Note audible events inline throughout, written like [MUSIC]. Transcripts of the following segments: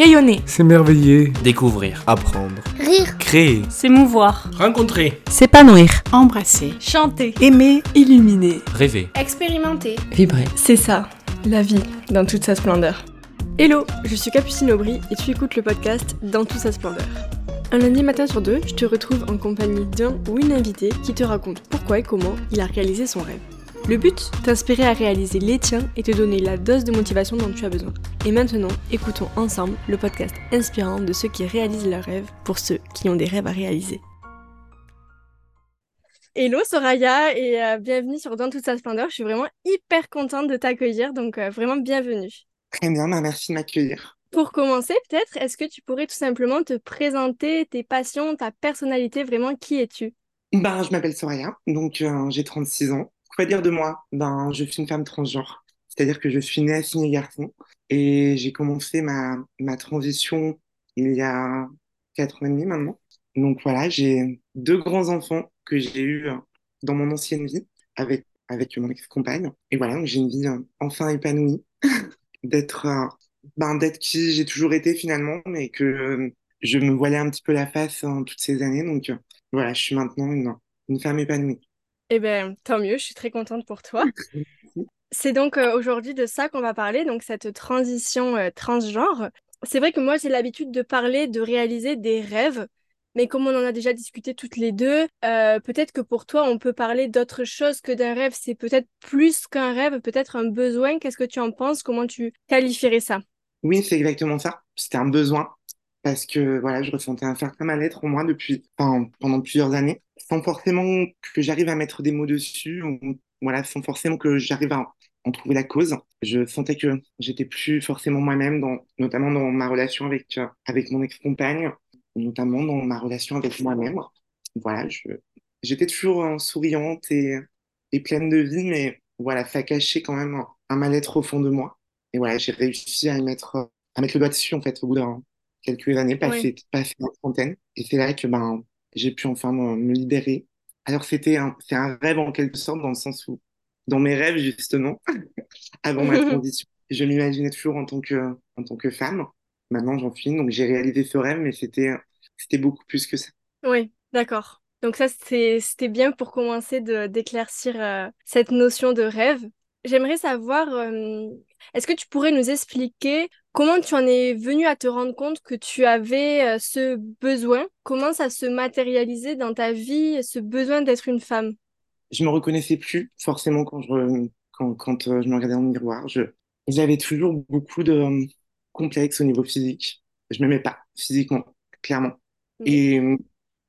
Rayonner. S'émerveiller. Découvrir. Apprendre. Rire. Créer. S'émouvoir. Rencontrer. S'épanouir. Embrasser. Chanter. Aimer. Illuminer. Rêver. Expérimenter. Vibrer. C'est ça, la vie, dans toute sa splendeur. Hello, je suis Capucine Aubry et tu écoutes le podcast Dans toute sa splendeur. Un lundi matin sur deux, je te retrouve en compagnie d'un ou une invitée qui te raconte pourquoi et comment il a réalisé son rêve. Le but, t'inspirer à réaliser les tiens et te donner la dose de motivation dont tu as besoin. Et maintenant, écoutons ensemble le podcast inspirant de ceux qui réalisent leurs rêves pour ceux qui ont des rêves à réaliser. Hello Soraya et euh, bienvenue sur Dans toute sa splendeur. Je suis vraiment hyper contente de t'accueillir, donc euh, vraiment bienvenue. Très bien, bah, merci de m'accueillir. Pour commencer, peut-être, est-ce que tu pourrais tout simplement te présenter tes passions, ta personnalité, vraiment qui es-tu? Ben, je m'appelle Soraya, donc euh, j'ai 36 ans. Dire de moi? Ben, je suis une femme transgenre, c'est-à-dire que je suis née assignée garçon et j'ai commencé ma, ma transition il y a 4 ans et demi maintenant. Donc voilà, j'ai deux grands-enfants que j'ai eus euh, dans mon ancienne vie avec, avec mon ex-compagne. Et voilà, j'ai une vie euh, enfin épanouie [LAUGHS] d'être euh, ben, qui j'ai toujours été finalement, mais que je me voilais un petit peu la face en toutes ces années. Donc voilà, je suis maintenant une, une femme épanouie. Eh bien, tant mieux, je suis très contente pour toi. [LAUGHS] C'est donc euh, aujourd'hui de ça qu'on va parler, donc cette transition euh, transgenre. C'est vrai que moi, j'ai l'habitude de parler, de réaliser des rêves, mais comme on en a déjà discuté toutes les deux, euh, peut-être que pour toi, on peut parler d'autre chose que d'un rêve. C'est peut-être plus qu'un rêve, peut-être un besoin. Qu'est-ce que tu en penses? Comment tu qualifierais ça? Oui, c'est exactement ça. C'était un besoin parce que voilà, je ressentais un certain mal-être en moi depuis, enfin, pendant plusieurs années, sans forcément que j'arrive à mettre des mots dessus, ou voilà, sans forcément que j'arrive à en trouver la cause. Je sentais que j'étais plus forcément moi-même, dans, notamment dans ma relation avec, euh, avec mon ex-compagne, notamment dans ma relation avec moi-même. Voilà, j'étais toujours euh, souriante et, et pleine de vie, mais voilà, ça cachait quand même un, un mal-être au fond de moi. Et voilà, j'ai réussi à y mettre, à mettre le doigt dessus, en fait, au bout d'un quelques années, passé, passé la trentaine. Et c'est là que ben, j'ai pu enfin me, libérer. Alors, c'était un, c'est un rêve en quelque sorte, dans le sens où, dans mes rêves, justement, [LAUGHS] avant ma [LAUGHS] transition, je m'imaginais toujours en tant que, en tant que femme. Maintenant, j'en suis donc j'ai réalisé ce rêve, mais c'était, c'était beaucoup plus que ça. Oui, d'accord. Donc ça, c'était bien pour commencer de d'éclaircir euh, cette notion de rêve. J'aimerais savoir, euh, est-ce que tu pourrais nous expliquer comment tu en es venu à te rendre compte que tu avais euh, ce besoin? Comment ça se matérialisait dans ta vie, ce besoin d'être une femme? Je me reconnaissais plus forcément quand je, quand, quand euh, je me regardais dans le miroir. J'avais toujours beaucoup de euh, complexes au niveau physique. Je m'aimais pas physiquement, clairement. Et euh,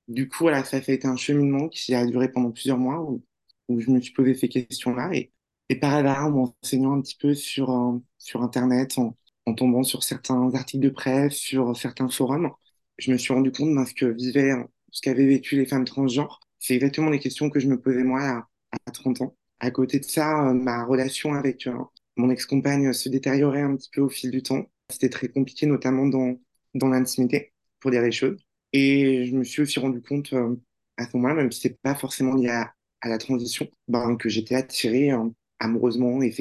du coup, voilà, ça a été un cheminement qui a duré pendant plusieurs mois où, où je me suis posé ces questions-là. Et, et par hasard, en m'enseignant un petit peu sur, euh, sur Internet, en, en tombant sur certains articles de presse, sur certains forums, je me suis rendu compte de ce que vivaient, ce qu'avaient vécu les femmes transgenres. C'est exactement les questions que je me posais moi à, à 30 ans. À côté de ça, euh, ma relation avec euh, mon ex-compagne se détériorait un petit peu au fil du temps. C'était très compliqué, notamment dans, dans l'intimité, pour dire les choses. Et je me suis aussi rendu compte euh, à ce moment-là, même si c'est pas forcément lié à, la transition, ben, que j'étais attirée euh, amoureusement et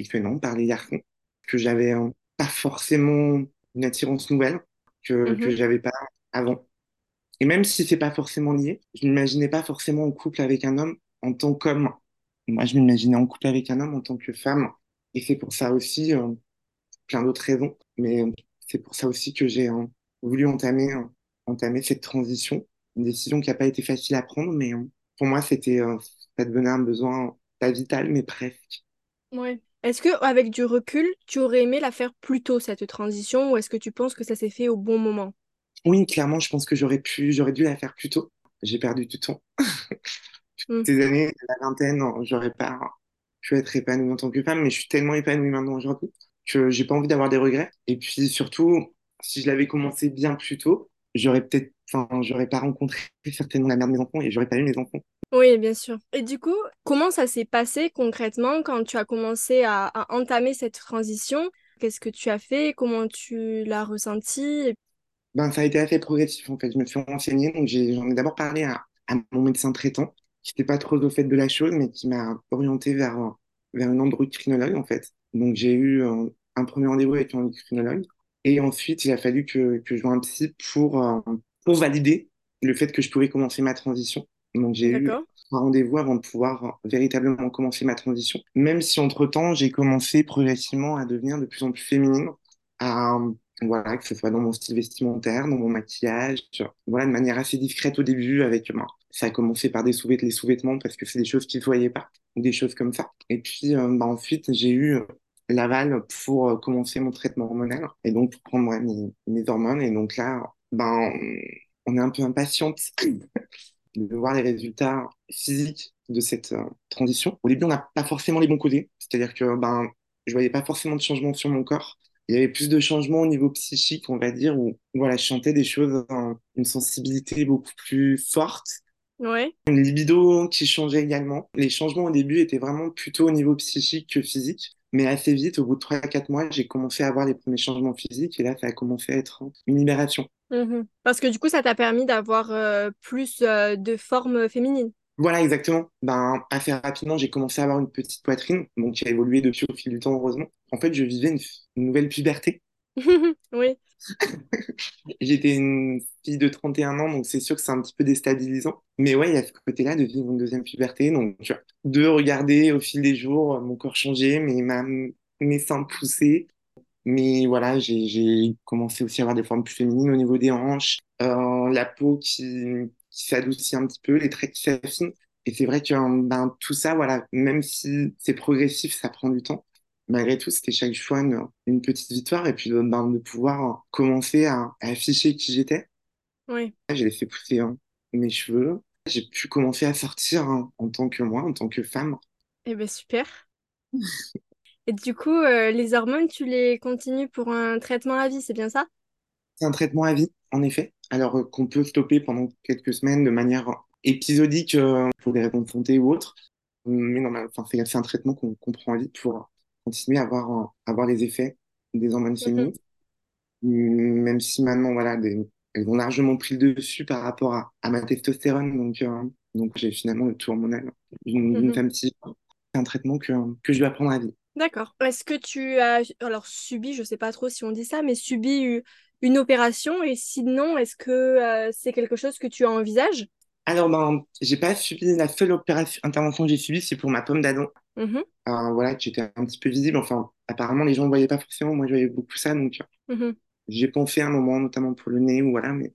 par les garçons, que j'avais pas forcément une attirance nouvelle que, que Mhm. j'avais pas avant. Et même si c'est pas forcément lié, je m'imaginais pas forcément en couple avec un homme en tant qu'homme. Moi, je m'imaginais en couple avec un homme en tant que femme. Et c'est pour ça aussi, euh, plein d'autres raisons, mais euh, c'est pour ça aussi que j'ai euh, voulu entamer, euh, entamer cette transition. Une décision qui n'a pas été facile à prendre, mais pour moi, c'était, ça devenait un besoin pas vital, mais presque. Ouais. Est-ce que, avec du recul, tu aurais aimé la faire plus tôt, cette transition, ou est-ce que tu penses que ça s'est fait au bon moment? Oui, clairement, je pense que j'aurais pu, j'aurais dû la faire plus tôt. J'ai perdu du temps. [LAUGHS] Mm. Ces années, la vingtaine, j'aurais pas pu être épanouie en tant que femme, mais je suis tellement épanouie maintenant aujourd'hui que j'ai pas envie d'avoir des regrets. Et puis surtout, si je l'avais commencé bien plus tôt, j'aurais peut-être, enfin, j'aurais pas rencontré certainement la mère de mes enfants et j'aurais pas eu mes enfants. Oui, bien sûr. Et du coup, comment ça s'est passé concrètement quand tu as commencé à, entamer cette transition? Qu'est-ce que tu as fait? Comment tu l'as ressenti? Ben, ça a été assez progressif en fait. Je me suis renseignée, donc j'en ai d'abord parlé à, mon médecin traitant, qui n'était pas trop au fait de la chose, mais qui m'a orienté vers, vers une endocrinologue en fait. Donc j'ai eu un premier rendez-vous avec un endocrinologue Et ensuite, il a fallu que, que je voie un psy pour, euh, pour valider le fait que je pouvais commencer ma transition. Donc, j'ai eu un rendez-vous avant de pouvoir véritablement commencer ma transition. Même si entre-temps, j'ai commencé progressivement à devenir de plus en plus féminine, à, voilà, que ce soit dans mon style vestimentaire, dans mon maquillage, voilà, de manière assez discrète au début avec, ben, ça a commencé par des sous-vêtements, les sous-vêtements parce que c'est des choses qui ne voyaient pas, ou des choses comme ça. Et puis, euh, ben, ensuite, j'ai eu euh, l'aval pour euh, commencer mon traitement hormonal et donc pour prendre ouais, mes, mes hormones. Et donc là, ben, on est un peu impatiente de voir les résultats physiques de cette euh, transition. Au début, on n'a pas forcément les bons côtés, c'est-à-dire que ben, je voyais pas forcément de changement sur mon corps. Il y avait plus de changements au niveau psychique, on va dire, où voilà, je sentais des choses, hein, une sensibilité beaucoup plus forte, Ouais. une libido qui changeait également. Les changements au début étaient vraiment plutôt au niveau psychique que physique. Mais assez vite, au bout de 3-4 mois, j'ai commencé à avoir les premiers changements physiques et là, ça a commencé à être une libération. Mhm. Parce que du coup, ça t'a permis d'avoir euh, plus euh, de forme féminine. Voilà, exactement. Ben, assez rapidement, j'ai commencé à avoir une petite poitrine, donc qui a évolué depuis au fil du temps, heureusement. En fait, je vivais une, une nouvelle puberté. [LAUGHS] Oui. [LAUGHS] J'étais une fille de 31 ans, donc c'est sûr que c'est un petit peu déstabilisant. Mais ouais, il y a ce côté-là de vivre une deuxième puberté. Donc, tu vois, de regarder au fil des jours mon corps changer, mes, ma, mes seins pousser. Mais voilà, j'ai, commencé aussi à avoir des formes plus féminines au niveau des hanches, euh, la peau qui, qui s'adoucit un petit peu, les traits qui s'affinent. Et c'est vrai que ben, tout ça, voilà, même si c'est progressif, ça prend du temps malgré tout, c'était chaque fois une, une petite victoire et puis de, ben, de pouvoir commencer à, à afficher qui j'étais. Oui. J'ai laissé pousser hein, mes cheveux. J'ai pu commencer à sortir hein, en tant que moi, en tant que femme. Eh ben super. [LAUGHS] Et du coup, euh, les hormones, tu les continues pour un traitement à vie, c'est bien ça? C'est un traitement à vie, en effet. Alors euh, qu'on peut stopper pendant quelques semaines de manière épisodique euh, pour des raisons de santé ou autres. Mais non, enfin, c'est un traitement qu'on prend à vie pour continuer à avoir, avoir les effets des hormones Mhm, féminines. Même si maintenant, voilà, des- elles ont largement pris le dessus par rapport à, à ma testostérone. Donc, donc j'ai finalement le tout hormonal d'une femme type. C'est un traitement que, que je vais apprendre à vie. D'accord. Est-ce que tu as, alors subi, je sais pas trop si on dit ça, mais subi une opération? Et sinon, est-ce que euh, c'est quelque chose que tu envisages? Alors, ben, j'ai pas subi la seule opération, intervention que j'ai subie, c'est pour ma pomme d'Adam. Mhm, Euh, voilà, que j'étais un petit peu visible. Enfin, apparemment, les gens ne voyaient pas forcément. Moi, je voyais beaucoup ça. Donc, euh, mhm, j'ai pensé à un moment, notamment pour le nez, ou voilà, mais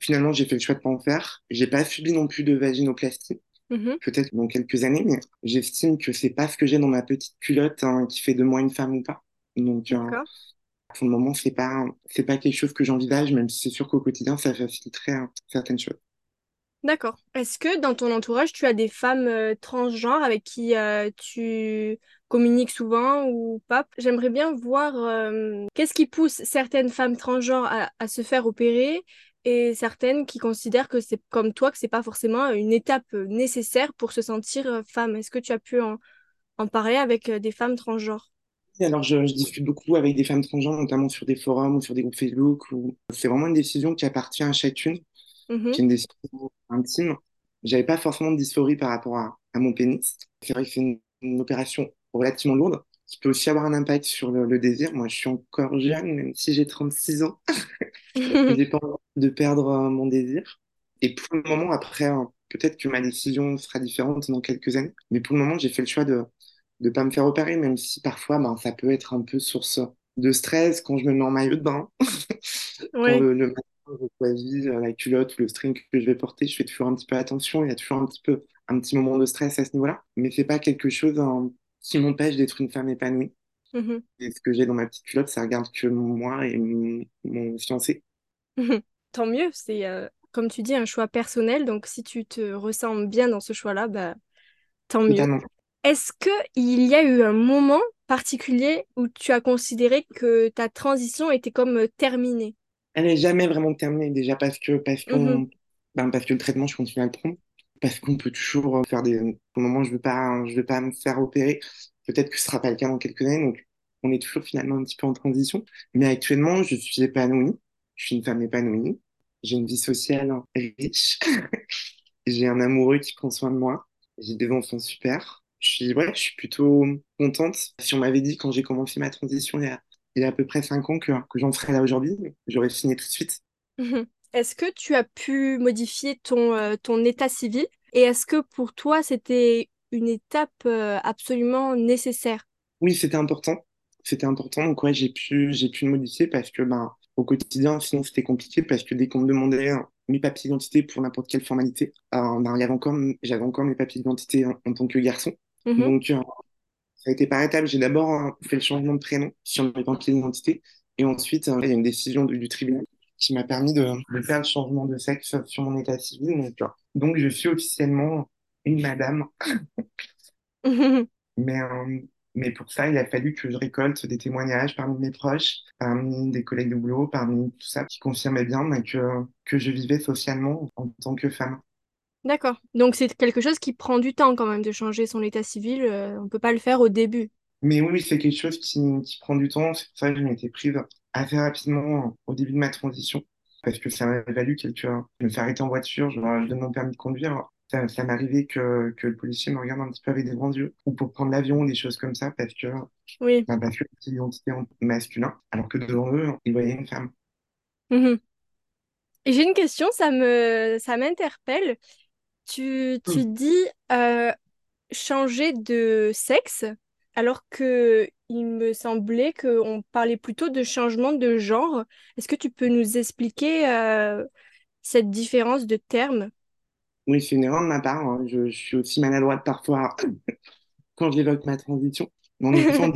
finalement, j'ai fait le choix de pas en faire. J'ai pas subi non plus de vaginoplastie. Mhm. peut-être dans quelques années, mais j'estime que c'est pas ce que j'ai dans ma petite culotte hein, qui fait de moi une femme ou pas. Donc, euh, D'accord. pour le moment, c'est pas, c'est pas quelque chose que j'envisage, même si c'est sûr qu'au quotidien, ça faciliterait euh, certaines choses. D'accord. Est-ce que dans ton entourage, tu as des femmes euh, transgenres avec qui euh, tu communiques souvent ou pas? J'aimerais bien voir euh, qu'est-ce qui pousse certaines femmes transgenres à, à se faire opérer et certaines qui considèrent que c'est comme toi, que c'est pas forcément une étape euh, nécessaire pour se sentir euh, femme. Est-ce que tu as pu en, en parler avec euh, des femmes transgenres? Alors, je, je discute beaucoup avec des femmes transgenres, notamment sur des forums ou sur des groupes Facebook, où c'est vraiment une décision qui appartient à chacune, Mhm. qui est une décision intime. J'avais pas forcément de dysphorie par rapport à, à mon pénis. C'est vrai que c'est une, une opération relativement lourde, qui peut aussi avoir un impact sur le, le désir. Moi, je suis encore jeune, même si j'ai 36 ans. [LAUGHS] J'ai pas envie de perdre euh, mon désir. Et pour le moment, après, euh, peut-être que ma décision sera différente dans quelques années. Mais pour le moment, j'ai fait le choix de ne pas me faire opérer, même si parfois, ben, ça peut être un peu source de stress quand je me mets en maillot de bain. [LAUGHS] Quand le, le matin, je choisis euh, la culotte ou le string que je vais porter, je fais toujours un petit peu attention. Il y a toujours un petit peu, un petit moment de stress à ce niveau-là. Mais c'est pas quelque chose hein, qui m'empêche d'être une femme épanouie. Mhm. Et ce que j'ai dans ma petite culotte, ça regarde que moi et mon, mon fiancé. Tant mieux, c'est euh, comme tu dis un choix personnel, donc si tu te ressens bien dans ce choix-là, bah tant mieux. Est-ce que il y a eu un moment particulier où tu as considéré que ta transition était comme euh, terminée? Elle n'est jamais vraiment terminée, déjà parce que, parce Mhm, qu'on, ben, parce que le traitement, je continue à le prendre. Parce qu'on peut toujours euh, faire des. Pour le moment, je je veux pas me faire opérer. Peut-être que ce sera pas le cas dans quelques années. Donc, on est toujours finalement un petit peu en transition. Mais actuellement, je suis épanouie. Je suis une femme épanouie. J'ai une vie sociale riche. [LAUGHS] J'ai un amoureux qui prend soin de moi. J'ai des enfants super. Je suis, ouais, je suis plutôt contente. Si on m'avait dit quand j'ai commencé ma transition il y a à peu près cinq ans que, que j'en serais là aujourd'hui. J'aurais signé tout de suite. [LAUGHS] Est-ce que tu as pu modifier ton, euh, ton état civil et est-ce que pour toi c'était une étape euh, absolument nécessaire? Oui, c'était important. C'était important. Donc, ouais, j'ai pu, j'ai pu le modifier parce que, ben, au quotidien, sinon, c'était compliqué parce que dès qu'on me demandait euh, mes papiers d'identité pour n'importe quelle formalité, euh, ben, encore, j'avais encore mes papiers d'identité en, en tant que garçon. Mhm. Donc, ça a été par étapes. J'ai d'abord euh, fait le changement de prénom sur mes papiers d'identité et ensuite, il y a une décision du, du tribunal qui m'a permis de, de faire le changement de sexe sur mon état civil. Donc, donc je suis officiellement une madame [LAUGHS] Mais, euh, mais pour ça, il a fallu que je récolte des témoignages parmi mes proches, parmi des collègues de boulot, parmi tout ça, qui confirmait bien que, que je vivais socialement en tant que femme. D'accord. Donc c'est quelque chose qui prend du temps quand même de changer son état civil. euh, on peut pas le faire au début. Mais oui, c'est quelque chose qui, qui prend du temps. C'est pour ça que je m'étais prise assez rapidement au début de ma transition, parce que ça m'a valu quelques... Je me fais arrêter en voiture, je, je donne mon permis de conduire. Ça, ça m'arrivait que, que le policier me regarde un petit peu avec des grands yeux, ou pour prendre l'avion, des choses comme ça, parce que Oui. bah, parce que c'est l'identité en masculin, alors que devant eux, ils voyaient une femme. Et j'ai une question, ça me ça m'interpelle. Tu, tu Hmm. dis euh, changer de sexe, alors que il me semblait qu'on parlait plutôt de changement de genre. Est-ce que tu peux nous expliquer euh, cette différence de termes? Oui, c'est une erreur de ma part. hein. Je, je suis aussi maladroite parfois [LAUGHS] quand j'évoque ma transition. Mais on dit, on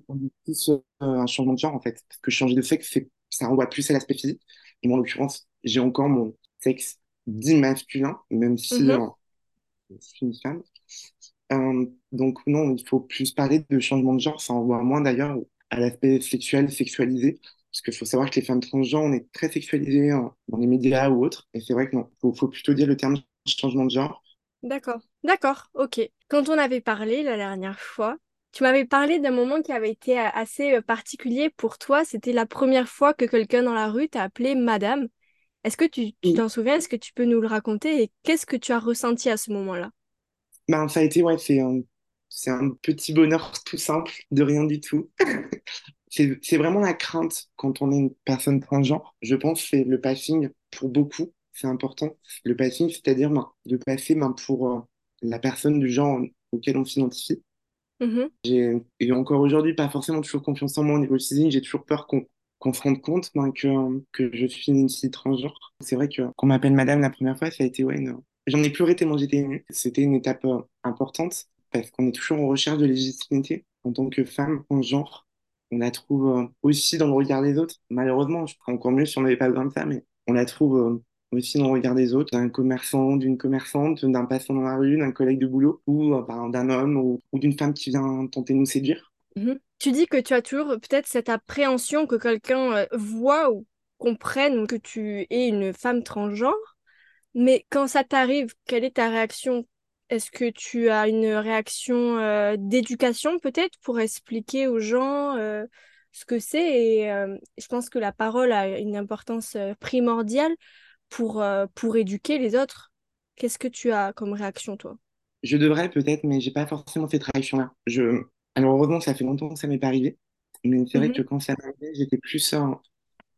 [LAUGHS] dit plus euh, un changement de genre, en fait. Parce que changer de sexe, ça renvoie plus à l'aspect physique. Et moi, en l'occurrence, j'ai encore mon sexe dit masculin, même si Mhm, euh, je suis une femme. Euh, donc non, il faut plus parler de changement de genre, ça envoie moins d'ailleurs à l'aspect sexuel, sexualisé, parce qu'il faut savoir que les femmes transgenres, on est très sexualisées hein, dans les médias ou autres, et c'est vrai que non, faut, faut plutôt dire le terme changement de genre. D'accord, d'accord, ok. Quand on avait parlé la dernière fois, tu m'avais parlé d'un moment qui avait été euh, assez euh, particulier pour toi. C'était la première fois que quelqu'un dans la rue t'a appelé madame. Est-ce que tu t'en souviens? Est-ce que tu peux nous le raconter? Et qu'est-ce que tu as ressenti à ce moment-là? Ben, ça a été, ouais, c'est un, c'est un petit bonheur tout simple, de rien du tout. [LAUGHS] C'est, c'est vraiment la crainte quand on est une personne transgenre. Je pense que c'est le passing pour beaucoup, c'est important. Le passing, c'est-à-dire ben, de passer ben, pour euh, la personne du genre auquel on s'identifie. Mhm, J'ai, et encore aujourd'hui, pas forcément toujours confiance en moi au niveau physique. J'ai toujours peur qu'on qu'on se rende compte ben, que, que je suis une fille transgenre. C'est vrai que qu'on m'appelle madame la première fois, ça a été, ouais, une- j'en ai pleuré tellement j'étais émue. C'était une étape euh, importante parce qu'on est toujours en recherche de légitimité en tant que femme en genre. On la trouve euh, aussi dans le regard des autres. Malheureusement, je ferais encore mieux si on n'avait pas besoin de ça, mais on la trouve euh, aussi dans le regard des autres, d'un commerçant, d'une commerçante, d'un passant dans la rue, d'un collègue de boulot, ou ben, d'un homme, ou, d'une femme qui vient tenter de nous séduire. mhm. Tu dis que tu as toujours peut-être cette appréhension que quelqu'un voit ou comprenne que tu es une femme transgenre. Mais quand ça t'arrive, quelle est ta réaction? Est-ce que tu as une réaction euh, d'éducation peut-être pour expliquer aux gens euh, ce que c'est? Et euh, je pense que la parole a une importance primordiale pour, pour éduquer les autres. Qu'est-ce que tu as comme réaction, toi? Je devrais peut-être, mais j'ai pas forcément cette réaction-là. Je... Alors heureusement, ça fait longtemps que ça m'est pas arrivé, mais c'est vrai que Mhm. quand ça m'arrivait, j'étais plus... euh,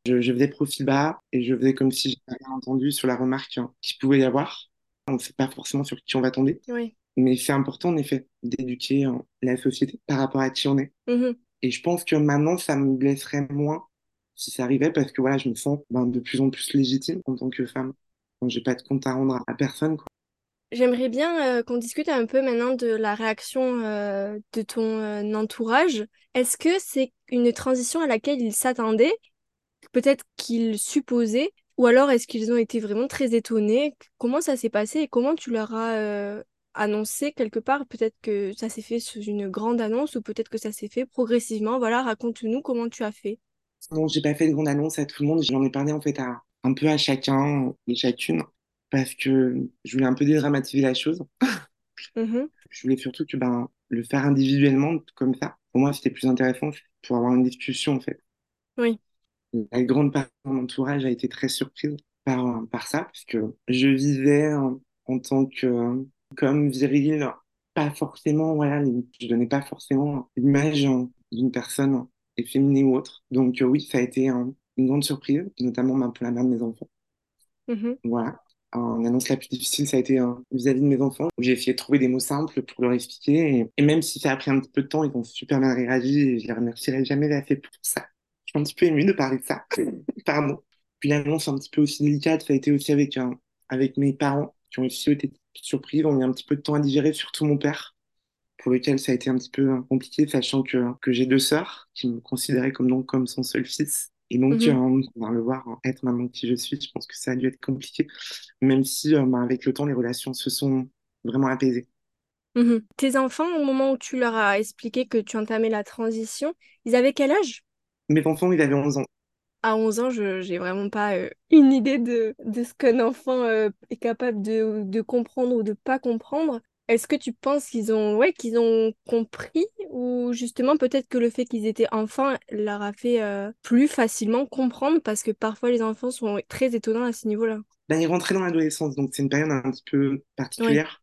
je, je faisais profil bas et je faisais comme si j'avais rien entendu sur la remarque hein, qu'il pouvait y avoir. On ne sait pas forcément sur qui on va tomber, Oui. mais c'est important en effet d'éduquer euh, la société par rapport à qui on est. Mhm. Et je pense que maintenant, ça me blesserait moins si ça arrivait parce que voilà, je me sens ben, de plus en plus légitime en tant que femme. Donc, j'ai pas de compte à rendre à personne, quoi. J'aimerais bien euh, qu'on discute un peu maintenant de la réaction euh, de ton euh, entourage. Est-ce que c'est une transition à laquelle ils s'attendaient? Peut-être qu'ils supposaient? Ou alors est-ce qu'ils ont été vraiment très étonnés? Comment ça s'est passé et comment tu leur as euh, annoncé quelque part? Peut-être que ça s'est fait sous une grande annonce ou peut-être que ça s'est fait progressivement. Voilà, raconte-nous comment tu as fait. Bon, j'ai pas fait de grande annonce à tout le monde. J'en ai parlé en fait à un peu à chacun et chacune parce que je voulais un peu dédramatiser la chose. Mhm. Je voulais surtout que ben le faire individuellement comme ça. Pour moi, c'était plus intéressant pour avoir une discussion en fait. Oui. La grande partie de mon entourage a été très surprise par par ça parce que je vivais en, en tant que comme viril, pas forcément voilà, je donnais pas forcément l'image d'une personne efféminé ou autre. Donc oui, ça a été une grande surprise, notamment bah, pour la mère de mes enfants. Mhm. Voilà. L'annonce la plus difficile, ça a été vis-à-vis de mes enfants, où j'ai essayé de trouver des mots simples pour leur expliquer. Et, même si ça a pris un petit peu de temps, ils ont super bien réagi et je les remercierai jamais assez pour ça. Un petit peu émue de parler de ça. [CLEARS THROAT] Pardon. Puis l'annonce un petit peu aussi délicate, ça a été aussi avec, avec mes parents, qui ont aussi été surpris. On a mis un petit peu de temps à digérer, surtout mon père, pour lequel ça a été un petit peu compliqué, sachant que, que j'ai deux sœurs qui me considéraient comme, donc, comme son seul fils. Et donc, Mhm. euh, le voir être maman qui je suis, je pense que ça a dû être compliqué, même si euh, bah, avec le temps, les relations se sont vraiment apaisées. Mhm. Tes enfants, au moment où tu leur as expliqué que tu entamais la transition, ils avaient quel âge? Mes enfants, ils avaient 11 ans. À 11 ans, je j'ai vraiment pas euh, une idée de, de ce qu'un enfant euh, est capable de, de comprendre ou de pas comprendre. Est-ce que tu penses qu'ils ont, ouais, qu'ils ont compris ou justement peut-être que le fait qu'ils étaient enfants leur a fait euh, plus facilement comprendre parce que parfois les enfants sont très étonnants à ce niveau-là? Ben, ils rentraient dans l'adolescence, donc c'est une période un petit peu particulière.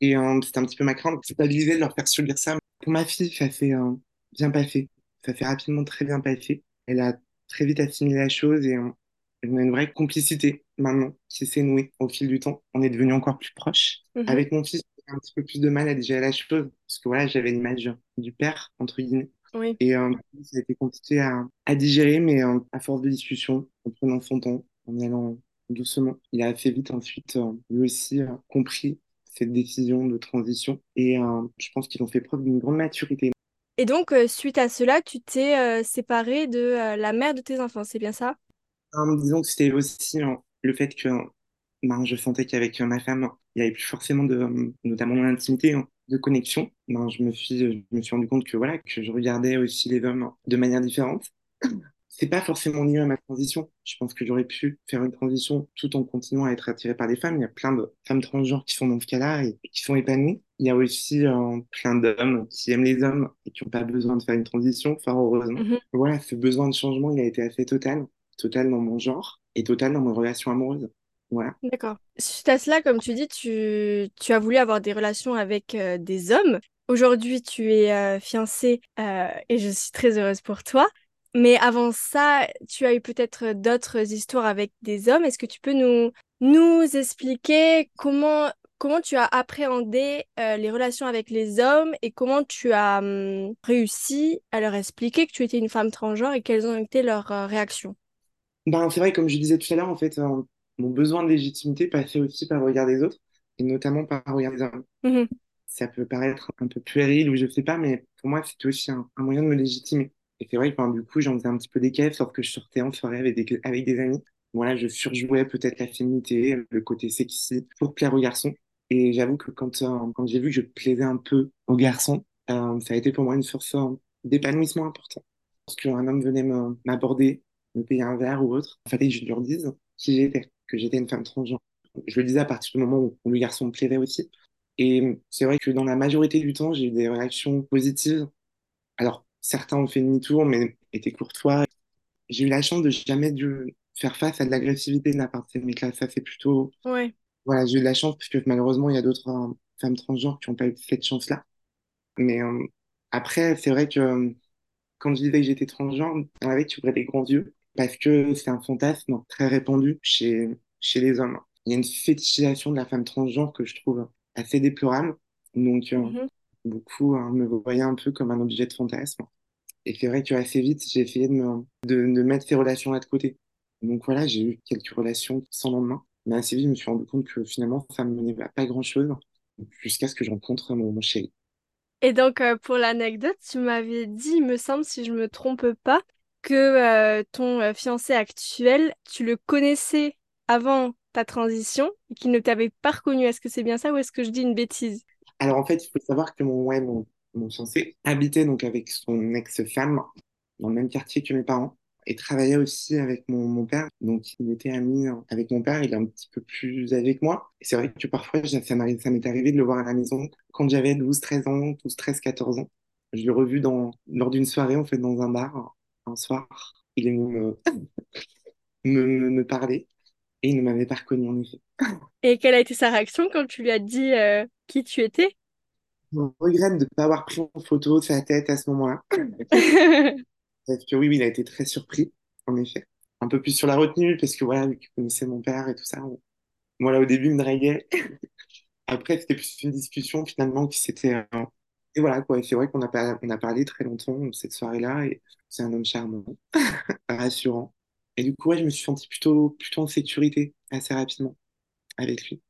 Et euh, c'était un petit peu ma crainte, c'est pas l'idée de leur faire subir ça. Pour ma fille, ça s'est euh, bien passé. Ça s'est rapidement très bien passé. Elle a très vite assimilé la chose et on a une vraie complicité maintenant qui s'est nouée au fil du temps. On est devenus encore plus proches. Mhm. Avec mon fils, j'ai un petit peu plus de mal à digérer la chose parce que voilà, j'avais l'image du père, entre guillemets. Oui. Et euh, ça a été compliqué à, à digérer, mais euh, à force de discussion, en prenant son temps, en y allant doucement, il a assez vite ensuite, euh, lui aussi, euh, compris cette décision de transition. Et je pense qu'ils ont fait preuve d'une grande maturité. Et donc, euh, suite à cela, tu t'es euh, séparé de euh, la mère de tes enfants, c'est bien ça? Euh, disons que c'était aussi euh, le fait que ben, je sentais qu'avec ma femme, il n'y avait plus forcément de, notamment dans l'intimité, hein, de connexion. Ben, je me suis, rendu compte que voilà, que je regardais aussi les hommes de manière différente. C'est pas forcément lié à ma transition. Je pense que j'aurais pu faire une transition tout en continuant à être attiré par des femmes. Il y a plein de femmes transgenres qui sont dans ce cas-là et qui sont épanouies. Il y a aussi euh, plein d'hommes qui aiment les hommes et qui n'ont pas besoin de faire une transition, fort heureusement. Mhm. Voilà, ce besoin de changement, il a été assez total. Total dans mon genre et total dans mes relations amoureuses. Voilà. D'accord. Suite à cela, comme tu dis, tu, tu as voulu avoir des relations avec euh, des hommes. Aujourd'hui, tu es euh, fiancée euh, et je suis très heureuse pour toi. Mais avant ça, tu as eu peut-être d'autres histoires avec des hommes. Est-ce que tu peux nous, nous expliquer comment, comment tu as appréhendé euh, les relations avec les hommes et comment tu as hum, réussi à leur expliquer que tu étais une femme transgenre et quelles ont été leurs euh, réactions? Ben, c'est vrai, comme je disais tout à l'heure, en fait, euh, mon besoin de légitimité passait aussi par le regard des autres et notamment par le regard des hommes. Mhm. ça peut paraître un peu puéril ou je sais pas, mais pour moi, c'était aussi un, un moyen de me légitimer. Et c'est vrai que ben, du coup, j'en faisais un petit peu des caisses lorsque je sortais en soirée avec des, avec des amis. Voilà, je surjouais peut-être la féminité, le côté sexy pour plaire aux garçons. Et j'avoue que quand, euh, quand j'ai vu que je plaisais un peu aux garçons, euh, ça a été pour moi une source euh, d'épanouissement important. Parce qu'un homme venait m'aborder, me payer un verre ou autre, il fallait que je lui redise qui j'étais, que j'étais une femme transgenre. Je le disais à partir du moment où, le garçon me plaisait aussi. Et c'est vrai que dans la majorité du temps, j'ai eu des réactions positives. Alors, certains ont fait demi-tour, mais étaient courtois. J'ai eu la chance de jamais dû faire face à de l'agressivité de la part de ces mecs-là. Ça, c'est plutôt... Ouais. Voilà, j'ai eu de la chance parce que malheureusement, il y a d'autres euh, femmes transgenres qui n'ont pas eu cette chance-là. Mais euh, après, c'est vrai que euh, quand je disais que j'étais transgenre, on avait tu ouvrais des grands yeux parce que c'est un fantasme très répandu chez, chez les hommes. Il y a une fétichisation de la femme transgenre que je trouve assez déplorable. Donc, euh, Mhm. beaucoup hein, me voyaient un peu comme un objet de fantasme. Et c'est vrai que assez vite, j'ai essayé de, me, de, de mettre ces relations-là de côté. Donc voilà, j'ai eu quelques relations sans lendemain. Mais assez vite, je me suis rendu compte que finalement, ça me menait à pas grand-chose jusqu'à ce que je rencontre mon, mon chéri. Et donc, euh, pour l'anecdote, tu m'avais dit, il me semble, si je me trompe pas, que euh, ton euh, fiancé actuel, tu le connaissais avant ta transition et qu'il ne t'avait pas reconnu. Est-ce que c'est bien ça ou est-ce que je dis une bêtise? Alors en fait, il faut savoir que mon, ouais, mon, mon fiancé habitait donc avec son ex-femme dans le même quartier que mes parents et travaillait aussi avec mon, mon père. Donc il était ami hein, avec mon père, il est un petit peu plus âgé que moi. Et c'est vrai que parfois, ça m'est arrivé de le voir à la maison quand j'avais 12, 13 ans, 12, 13, 14 ans. Je l'ai revu dans, lors d'une soirée, en fait, dans un bar, un soir. Il est venu me, [LAUGHS] me, me me parler et il ne m'avait pas reconnu en effet. Et quelle a été sa réaction quand tu lui as dit euh, qui tu étais? Je regrette de ne pas avoir pris en photo sa tête à ce moment-là. [LAUGHS] Parce que oui, oui, il a été très surpris, en effet. Un peu plus sur la retenue, parce que voilà, vu qu'il connaissait mon père et tout ça. on- Voilà, au début, il me draguait. [LAUGHS] Après, c'était plus une discussion finalement qui s'était. euh, Et voilà, quoi. C'est vrai qu'on a, par- on a parlé très longtemps de cette soirée-là, et c'est un homme charmant, [LAUGHS] rassurant. Et du coup, ouais, je me suis senti plutôt, plutôt en sécurité assez rapidement avec lui.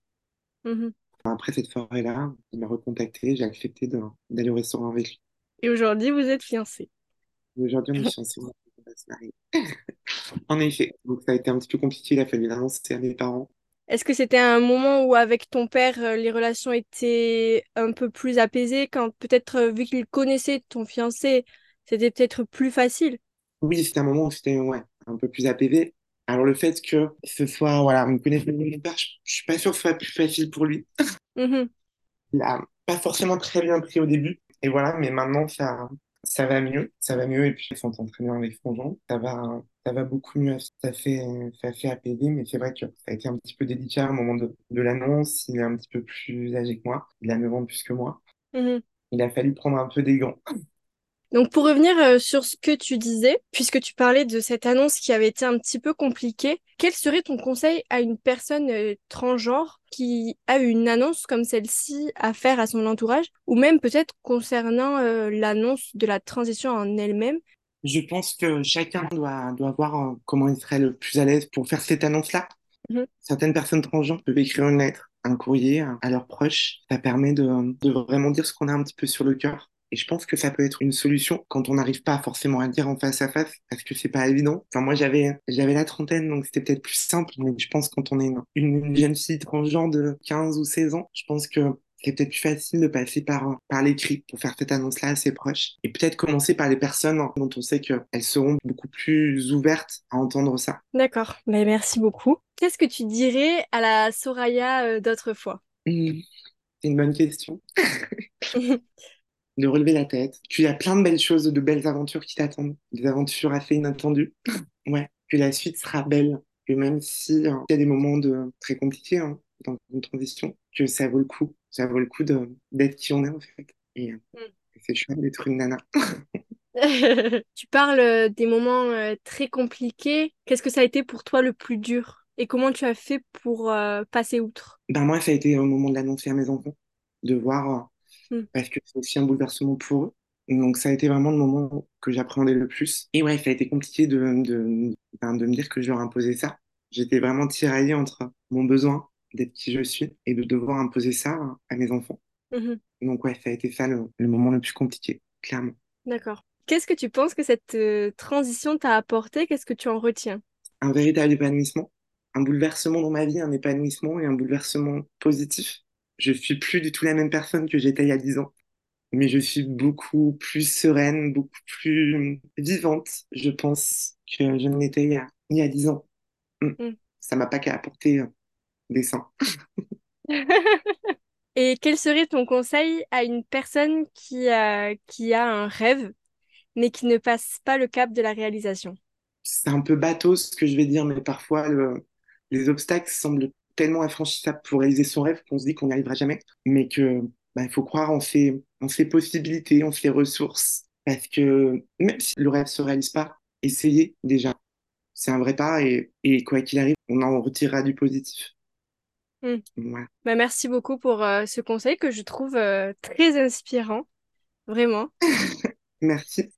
Mhm. Après cette soirée-là, il m'a recontacté, j'ai accepté d'aller au restaurant avec lui. Et aujourd'hui, vous êtes fiancés. Aujourd'hui, on est fiancés, on va se marier. En effet, donc ça a été un petit peu compliqué, il a fallu l'annoncer à mes parents. Est-ce que c'était un moment où avec ton père, euh, les relations étaient un peu plus apaisées quand peut-être, euh, vu qu'il connaissait ton fiancé, c'était peut-être plus facile? Oui, c'était un moment où c'était ouais, un peu plus apaisé. Alors le fait que ce soit, voilà, on connaît mon père, je, je suis pas sûr que ce soit plus facile pour lui. Mhm. Il a pas forcément très bien pris au début, et voilà, mais maintenant ça, ça va mieux, ça va mieux, et puis il s'entend très bien avec genre, ça va, ça va beaucoup mieux, ça fait, ça fait apaiser, mais c'est vrai que ça a été un petit peu délicat au moment de, de l'annonce, il est un petit peu plus âgé que moi, il a 9 ans plus que moi, Mhm. il a fallu prendre un peu des gants. Donc pour revenir euh, sur ce que tu disais, puisque tu parlais de cette annonce qui avait été un petit peu compliquée, quel serait ton conseil à une personne euh, transgenre qui a une annonce comme celle-ci à faire à son entourage, ou même peut-être concernant euh, l'annonce de la transition en elle-même? Je pense que chacun doit, doit voir comment il serait le plus à l'aise pour faire cette annonce-là. Mhm. Certaines personnes transgenres peuvent écrire une lettre, un courrier à, à leurs proches. Ça permet de, de vraiment dire ce qu'on a un petit peu sur le cœur. Et je pense que ça peut être une solution quand on n'arrive pas forcément à le dire en face à face, parce que c'est pas évident. Enfin, moi, j'avais, j'avais la trentaine, donc c'était peut-être plus simple, mais je pense que quand on est une, une, une jeune fille transgenre de 15 ou 16 ans, je pense que c'est peut-être plus facile de passer par, par l'écrit pour faire cette annonce-là à ses proches. Et peut-être commencer par les personnes dont on sait qu'elles seront beaucoup plus ouvertes à entendre ça. D'accord, mais merci beaucoup. Qu'est-ce que tu dirais à la Soraya euh, d'autrefois? Hmm, c'est une bonne question. [LAUGHS] De relever la tête. Qu'il y a plein de belles choses, de belles aventures qui t'attendent. Des aventures assez inattendues. [CLEARS THROAT] Ouais, que la suite sera belle. Que même si euh, il y a des moments de, très compliqués hein, dans une transition, que ça vaut le coup. Ça vaut le coup d'être qui on est en fait. Et euh, c'est chouette d'être une nana. [LAUGHS] [LAUGHS] Tu parles euh, des moments euh, très compliqués. Qu'est-ce que ça a été pour toi le plus dur? Et comment tu as fait pour passer outre? Ben moi, ça a été au moment de l'annoncer à mes enfants, de voir, Hmm. parce que c'est aussi un bouleversement pour eux. Donc ça a été vraiment le moment que j'appréhendais le plus. Et ouais, ça a été compliqué de, de, de me dire que je leur imposais ça. J'étais vraiment tiraillée entre mon besoin d'être qui je suis et de devoir imposer ça à mes enfants. Mhm. Donc ouais, ça a été ça le, le moment le plus compliqué, clairement. D'accord. Qu'est-ce que tu penses que cette euh, transition t'a apporté? Qu'est-ce que tu en retiens? Un véritable épanouissement, un bouleversement dans ma vie, un épanouissement et un bouleversement positif. Je suis plus du tout la même personne que j'étais il y a 10 ans. mais je suis beaucoup plus sereine, beaucoup plus vivante, je pense, que je ne l'étais il y a, 10 ans. Mm. Mm. Ça m'a pas qu'à apporter euh, des seins. [LAUGHS] Et quel serait ton conseil à une personne qui a, qui a un rêve, mais qui ne passe pas le cap de la réalisation? C'est un peu bateau ce que je vais dire, mais parfois le- les obstacles semblent tellement infranchissables pour réaliser son rêve qu'on se dit qu'on n'y arrivera jamais, mais que bah, il faut croire en ses, en ses possibilités, en ses ressources, parce que même si le rêve se réalise pas, essayez déjà. C'est un vrai pas et, et quoi qu'il arrive, on en retirera du positif. Mm. Voilà. Bah, merci beaucoup pour euh, ce conseil que je trouve euh, très inspirant, vraiment. [LAUGHS] Merci.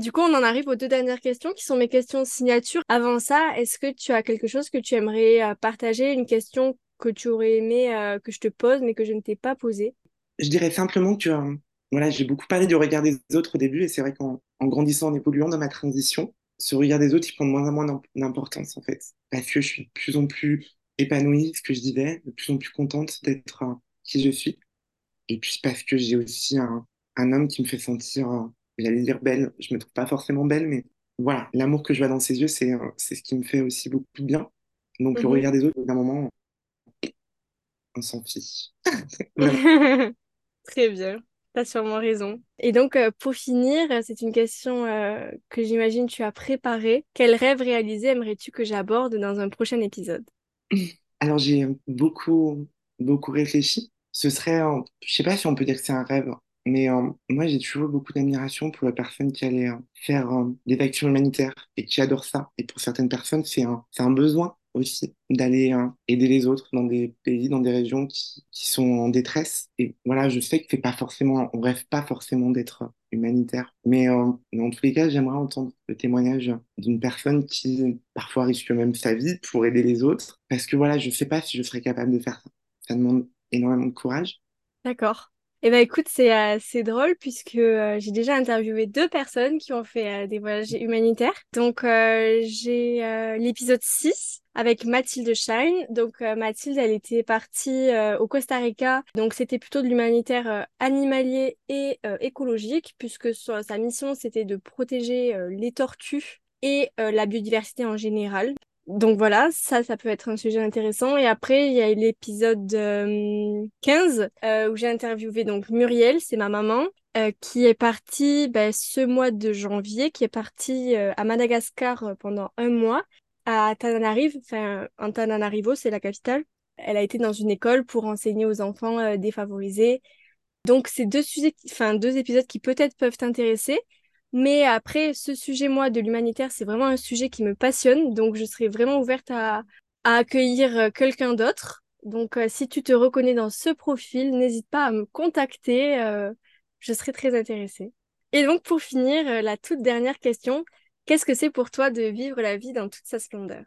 Du coup, on en arrive aux deux dernières questions qui sont mes questions signature. Avant ça, est-ce que tu as quelque chose que tu aimerais euh, partager, une question que tu aurais aimé euh, que je te pose mais que je ne t'ai pas posée? Je dirais simplement que euh, voilà, j'ai beaucoup parlé du regard des autres au début et c'est vrai qu'en en grandissant, en évoluant dans ma transition, ce regard des autres, il prend de moins en moins d'im- d'importance en fait. Parce que je suis de plus en plus épanouie, ce que je disais, de plus en plus contente d'être qui je suis. Et puis parce que j'ai aussi un, homme qui me fait sentir, j'allais dire belle, je me trouve pas forcément belle, mais voilà, l'amour que je vois dans ses yeux, c'est euh, c'est ce qui me fait aussi beaucoup de bien. Donc le Mhm. regard des autres, d'un moment, on s'en fiche. [LAUGHS] Très bien, t'as sûrement raison. Et donc, euh, pour finir, euh, c'est une question euh, que j'imagine tu as préparée. Quel rêve réalisé aimerais-tu que j'aborde dans un prochain épisode? [LAUGHS] Alors j'ai beaucoup, beaucoup réfléchi. Ce serait, un- je sais pas si on peut dire que c'est un rêve, Mais euh, moi, j'ai toujours beaucoup d'admiration pour la personne qui allait euh, faire euh, des actions humanitaires et qui adore ça. Et pour certaines personnes, c'est un, besoin aussi d'aller aider les autres dans des pays, dans des régions qui, qui sont en détresse. Et voilà, je sais que c'est pas forcément, on rêve pas forcément d'être humanitaire. Mais dans tous les cas, j'aimerais entendre le témoignage d'une personne qui parfois risque même sa vie pour aider les autres. Parce que voilà, je sais pas si je serais capable de faire ça. Ça demande énormément de courage. D'accord. Eh ben écoute, c'est assez drôle puisque euh, j'ai déjà interviewé deux personnes qui ont fait euh, des voyages humanitaires. Donc euh, j'ai l'épisode 6 avec Mathilde Shine. Donc Mathilde, elle était partie au Costa Rica. Donc c'était plutôt de l'humanitaire animalier et écologique puisque sa mission c'était de protéger les tortues et la biodiversité en général. Donc voilà, ça, ça peut être un sujet intéressant. Et après, il y a l'épisode 15 euh, euh, où j'ai interviewé donc Muriel, c'est ma maman, euh, qui est partie ben, ce mois de janvier, qui est partie à Madagascar pendant un mois, à Tananarive, enfin, Tananarivo, c'est la capitale. Elle a été dans une école pour enseigner aux enfants défavorisés. Donc, c'est deux sujets, deux épisodes qui peut-être peuvent t'intéresser. Mais après, ce sujet, moi, de l'humanitaire, c'est vraiment un sujet qui me passionne. Donc, je serais vraiment ouverte à, accueillir euh, quelqu'un d'autre. Donc, euh, si tu te reconnais dans ce profil, n'hésite pas à me contacter. Euh, je serais très intéressée. Et donc, pour finir, la toute dernière question. Qu'est-ce que c'est pour toi de vivre la vie dans toute sa splendeur?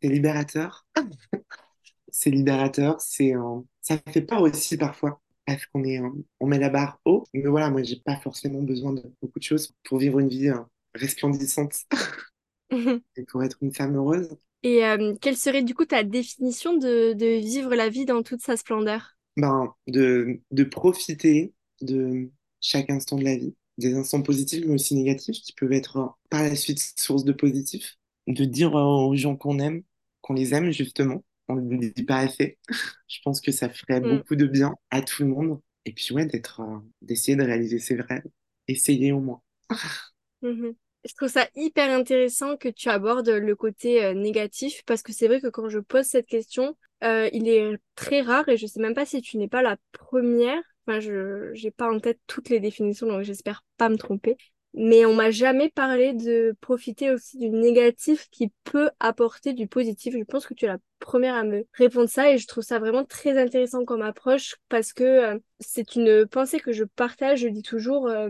C'est libérateur. [LAUGHS] c'est libérateur. C'est, ça fait peur aussi parfois parce qu'on est, euh, on met la barre haut. Mais voilà, moi, j'ai pas forcément besoin de beaucoup de choses pour vivre une vie euh, resplendissante [LAUGHS] et pour être une femme heureuse. Et euh, quelle serait du coup ta définition de, de, vivre la vie dans toute sa splendeur? Ben, de, de profiter de chaque instant de la vie, des instants positifs mais aussi négatifs qui peuvent être par la suite source de positifs, de dire aux gens qu'on aime, qu'on les aime justement, on ne le dit pas assez. [LAUGHS] Je pense que ça ferait mm. beaucoup de bien à tout le monde. Et puis, ouais, d'être, euh, d'essayer de réaliser ses rêves. Essayer au moins. Mm-hmm. Je trouve ça hyper intéressant que tu abordes le côté euh, négatif parce que c'est vrai que quand je pose cette question, euh, il est très rare et je sais même pas si tu n'es pas la première. Enfin, je n'ai pas en tête toutes les définitions, donc j'espère pas me tromper mais on m'a jamais parlé de profiter aussi du négatif qui peut apporter du positif. Je pense que tu es la première à me répondre ça et je trouve ça vraiment très intéressant comme approche parce que euh, c'est une pensée que je partage. Je dis toujours, euh,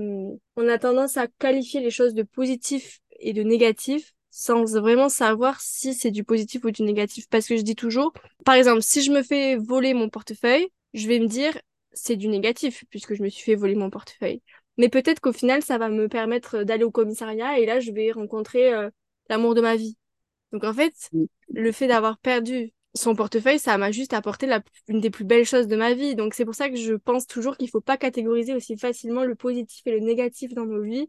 on a tendance à qualifier les choses de positif et de négatif sans vraiment savoir si c'est du positif ou du négatif. Parce que je dis toujours, par exemple, si je me fais voler mon portefeuille, je vais me dire c'est du négatif puisque je me suis fait voler mon portefeuille. Mais peut-être qu'au final, ça va me permettre d'aller au commissariat et là, je vais rencontrer euh, l'amour de ma vie. Donc en fait, le fait d'avoir perdu son portefeuille, ça m'a juste apporté la, une des plus belles choses de ma vie. Donc c'est pour ça que je pense toujours qu'il ne faut pas catégoriser aussi facilement le positif et le négatif dans nos vies,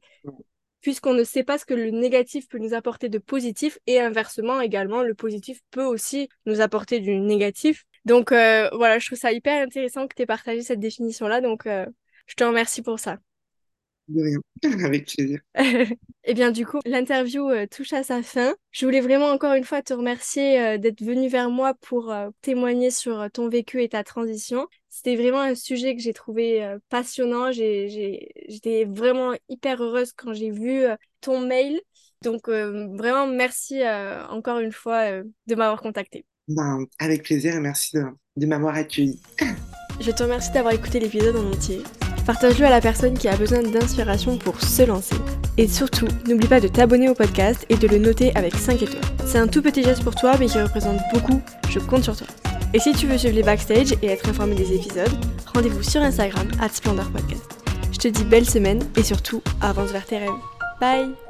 puisqu'on ne sait pas ce que le négatif peut nous apporter de positif et inversement également, le positif peut aussi nous apporter du négatif. Donc euh, voilà, je trouve ça hyper intéressant que tu aies partagé cette définition-là. Donc euh, je te remercie pour ça. De rien, [LAUGHS] avec plaisir. Eh bien, du coup, l'interview euh, touche à sa fin. Je voulais vraiment encore une fois te remercier euh, d'être venu vers moi pour euh, témoigner sur ton vécu et ta transition. C'était vraiment un sujet que j'ai trouvé passionnant. J'étais vraiment hyper heureuse quand j'ai vu ton mail. Donc, vraiment, merci encore une fois de m'avoir contacté. Ben, avec plaisir et merci de, de m'avoir accueilli. Je te remercie d'avoir écouté l'épisode en entier. Partage-le à la personne qui a besoin d'inspiration pour se lancer. Et surtout, n'oublie pas de t'abonner au podcast et de le noter avec 5 étoiles. C'est un tout petit geste pour toi, mais qui représente beaucoup. Je compte sur toi. Et si tu veux suivre les backstage et être informé des épisodes, rendez-vous sur Instagram, at Splendor Podcast. Je te dis belle semaine et surtout, avance vers tes rêves. Bye